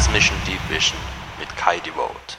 Transmission Deep Vision mit Kai Devote.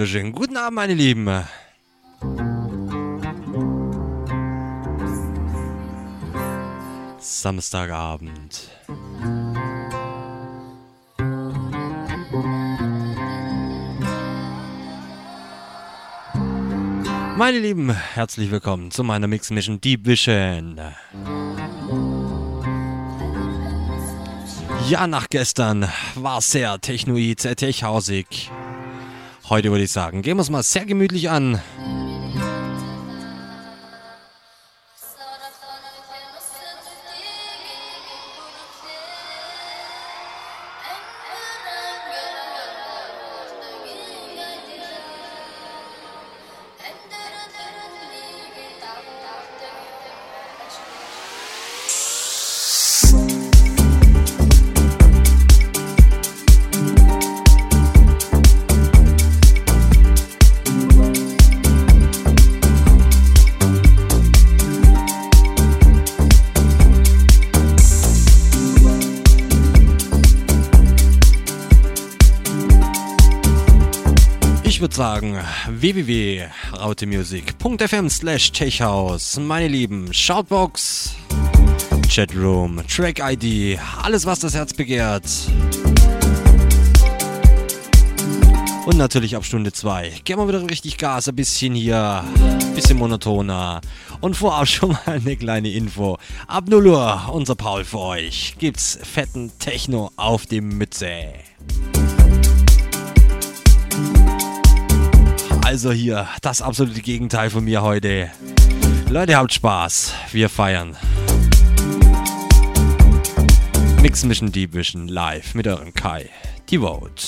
Wunderschönen guten Abend, meine Lieben. Samstagabend. Meine Lieben, herzlich willkommen zu meiner Mix Mission Deep Vision. Ja, nach gestern war sehr technoid, sehr techhausig. Heute würde ich sagen, gehen wir es mal sehr gemütlich an. Sagen www.rautemusic.fm slash techhaus. Meine Lieben, Shoutbox, Chatroom, Track-ID, alles was das Herz begehrt. Und natürlich ab Stunde 2 geben wir wieder richtig Gas, ein bisschen hier, ein bisschen monotoner. Und vorab schon mal eine kleine Info. Ab 0 Uhr, unser Paul für euch, gibt's fetten Techno auf die Mütze. Also hier, das absolute Gegenteil von mir heute. Leute, habt Spaß. Wir feiern. Mix Mission Deep Vision live mit eurem Kai. Die Vote.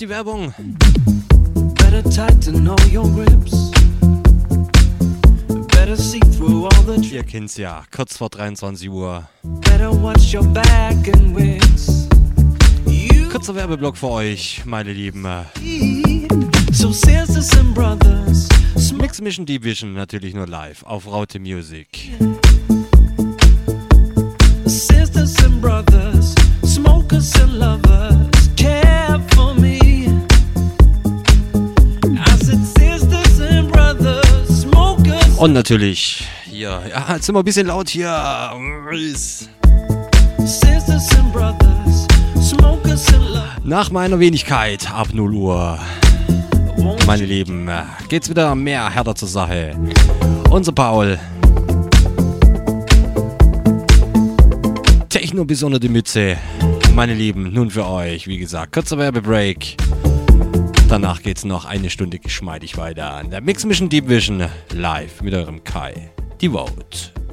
Die Werbung. Ihr kennt's ja, kurz vor 23 Uhr. Kurzer Werbeblock für euch, meine Lieben. Mix Mission Division natürlich nur live auf Raute Music. Sisters and brothers, smokers and lovers. Und natürlich hier, ja, jetzt sind wir ein bisschen laut hier. Nach meiner Wenigkeit ab 0 Uhr. meine Lieben, geht's wieder mehr härter zur Sache. Unser Paul. Techno bis unter die Mütze. Meine Lieben, nun für euch, wie gesagt, kurzer Werbebreak. Danach geht's noch eine Stunde geschmeidig weiter an der Mix Mission Deep Vision live mit eurem Kai. Die Vote.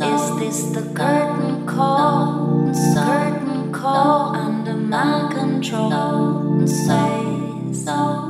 Is this the curtain call? Curtain call under my control. Say so.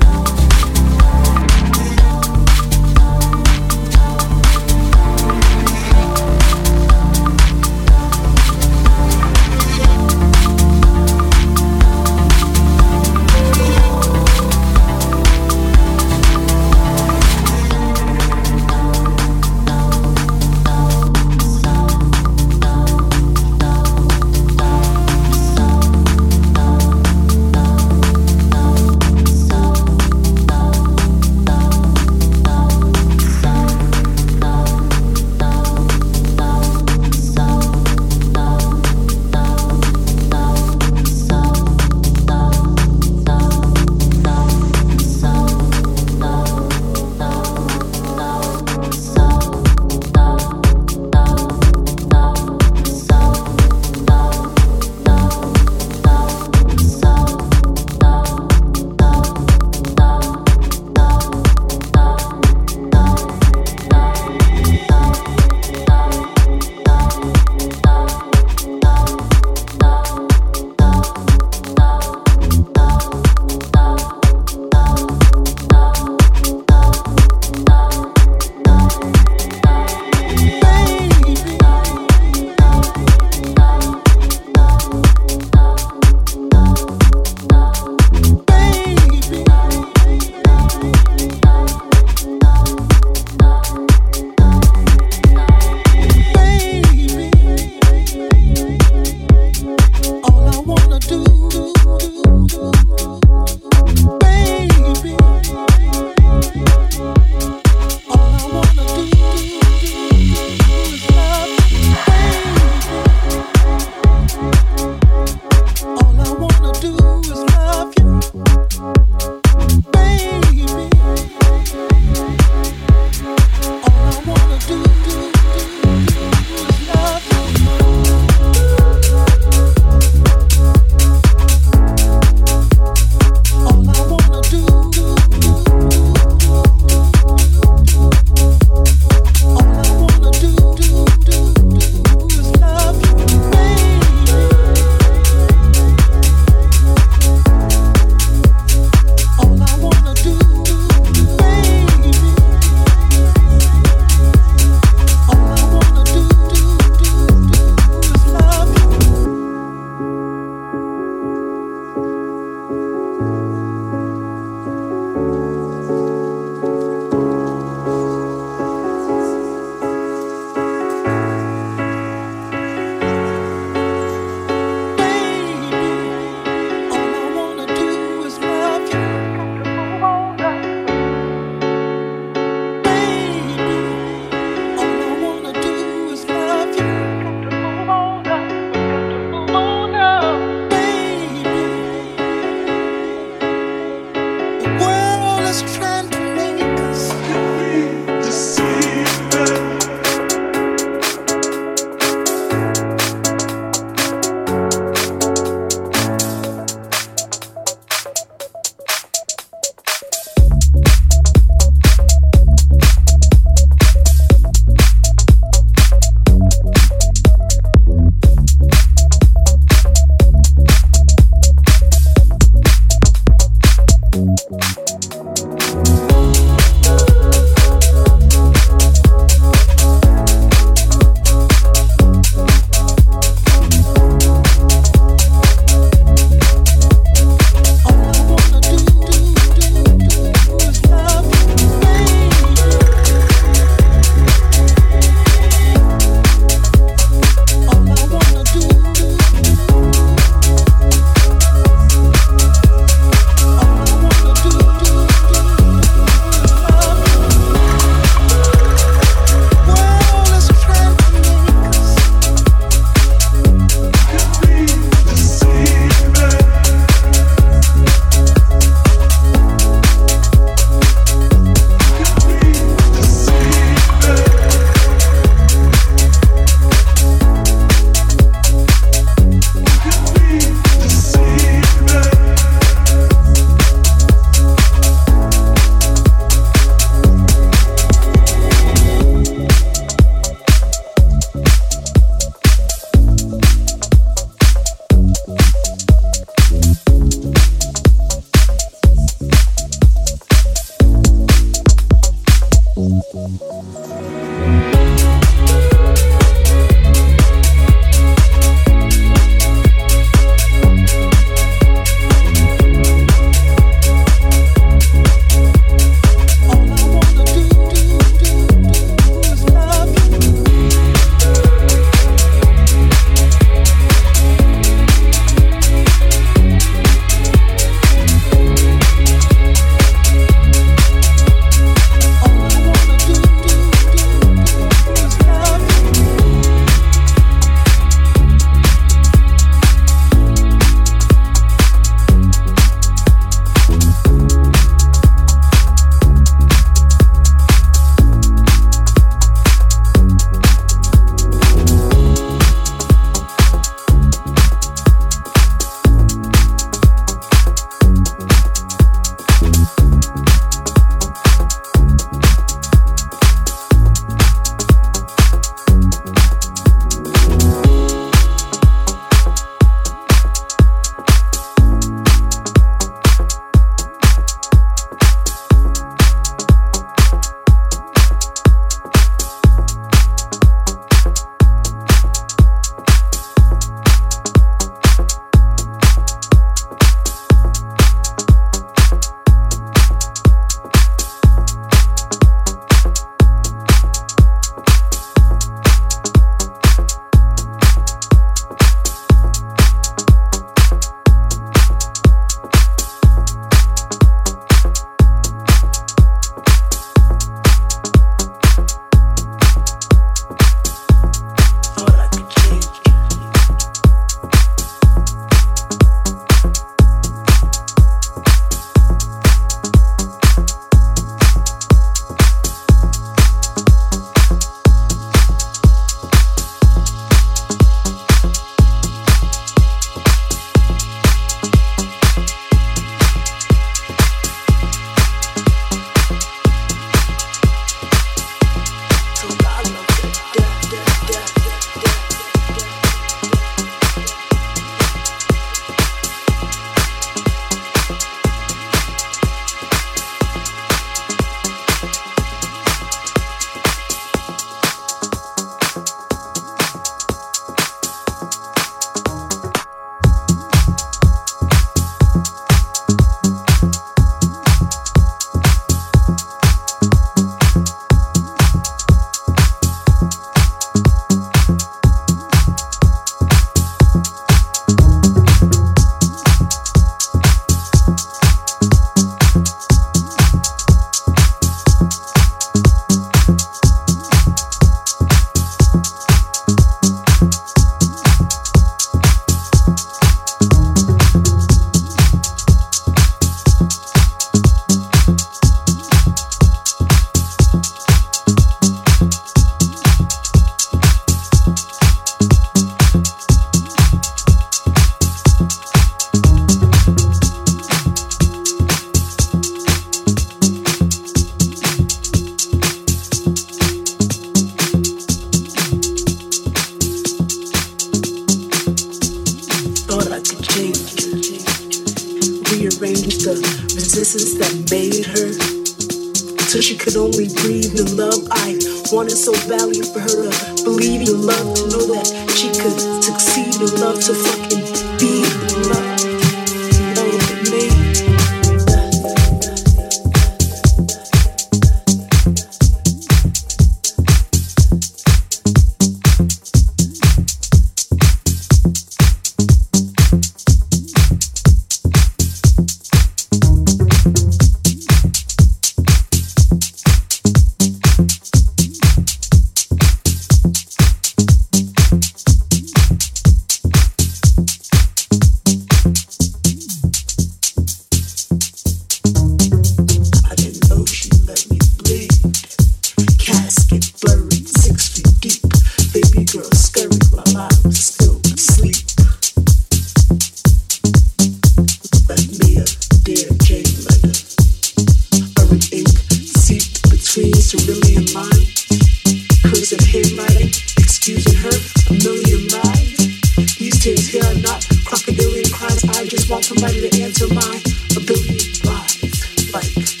into my ability, life like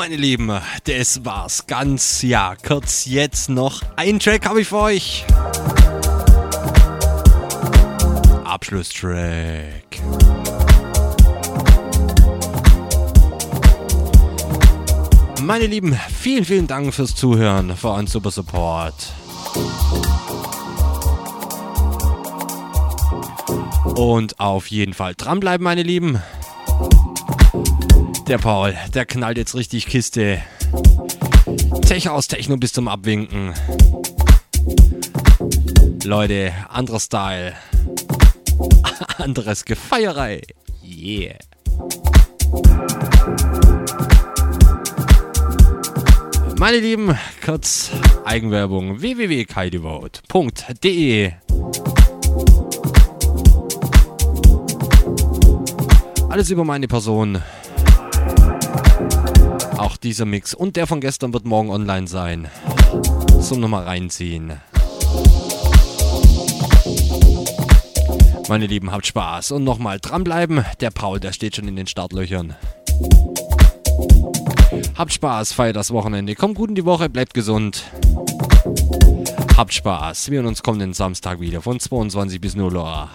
Lieben, das war's ganz, ja, kurz jetzt noch ein Track habe ich für euch. Abschlusstrack. Meine Lieben, vielen, vielen Dank fürs Zuhören, für euren super Support. Und auf jeden Fall dranbleiben, meine Lieben. Der Paul, der knallt jetzt richtig Kiste. Tech aus Techno bis zum Abwinken. Leute, anderer Style. Anderes Gefeierei. Yeah. Meine Lieben, kurz Eigenwerbung www.kaidevote.de Alles über meine Person auch dieser Mix und der von gestern wird morgen online sein. Zum nochmal reinziehen. Meine Lieben, habt Spaß und nochmal dranbleiben. Der Paul, der steht schon in den Startlöchern. Habt Spaß, feiert das Wochenende. Kommt gut in die Woche, bleibt gesund. Habt Spaß. Wir hören uns kommenden Samstag wieder von 22 bis 0 Uhr.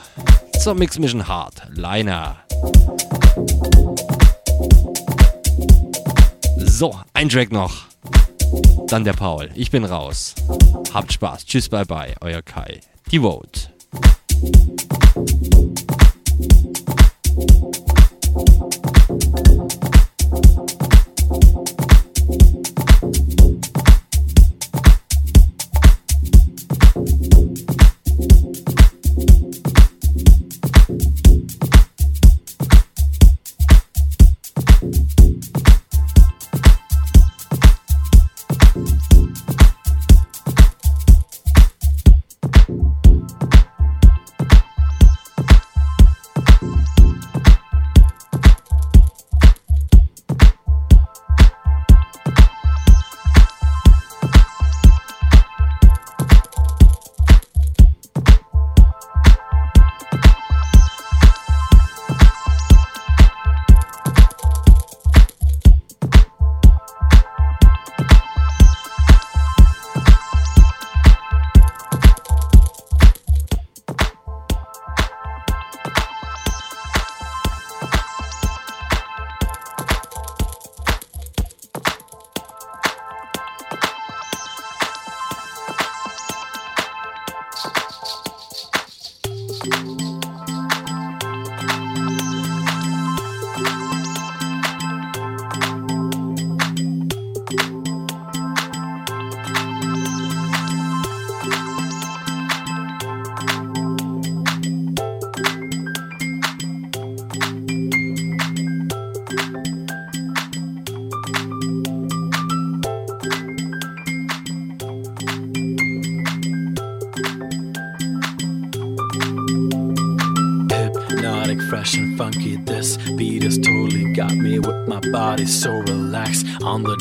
Zur Mix Mission Hard. Liner. So, ein Track noch. Dann der Paul. Ich bin raus. Habt Spaß. Tschüss, bye bye. Euer Kai. Die Vote.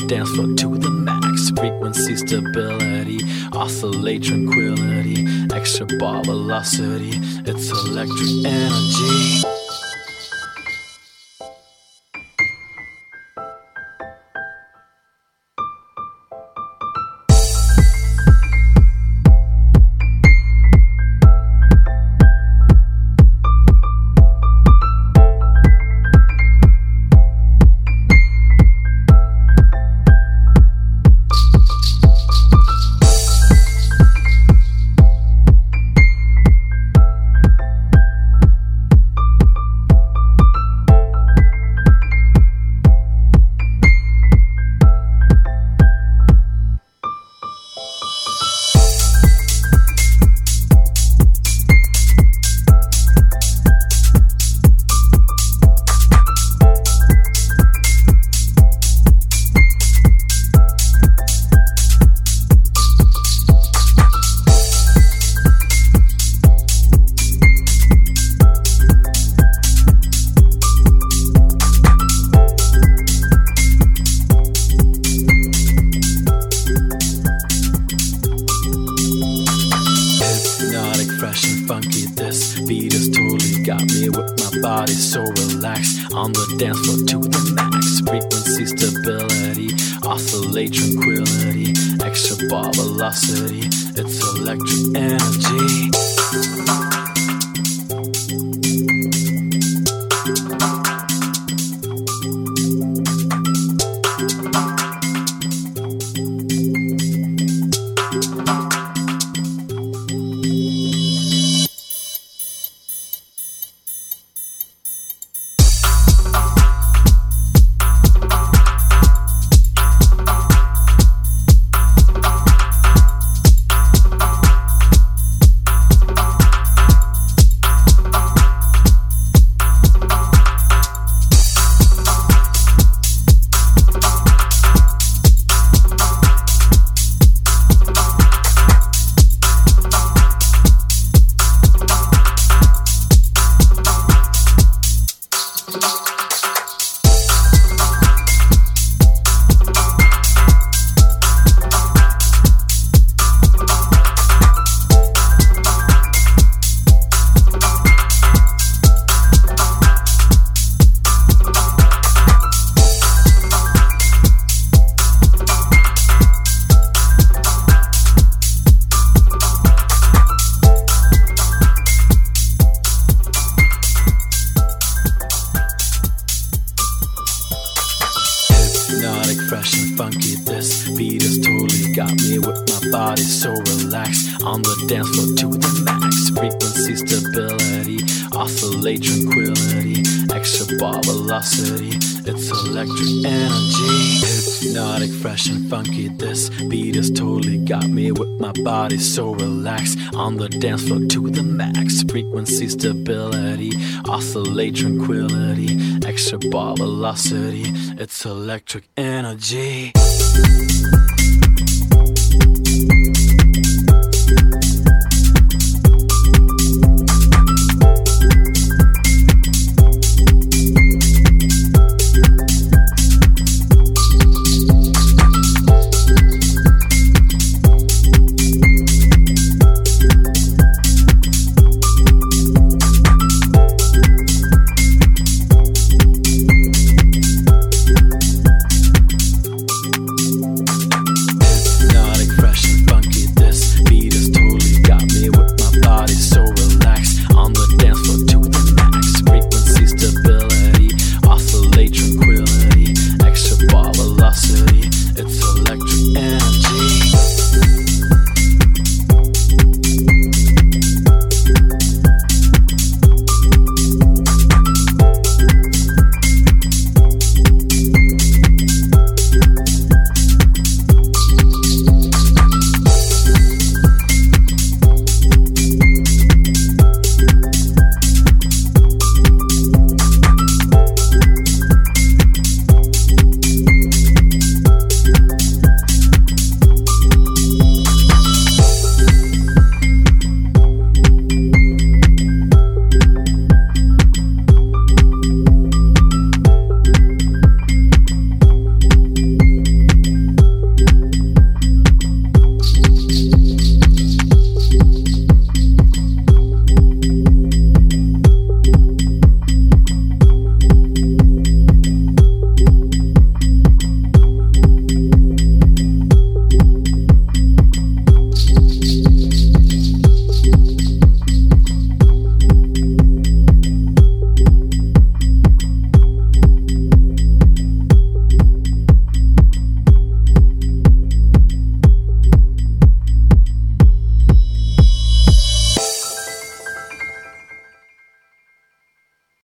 Dance floor to the max. Frequency stability, oscillate tranquility, extra ball velocity. It's electric energy. Velocity. It's electric energy.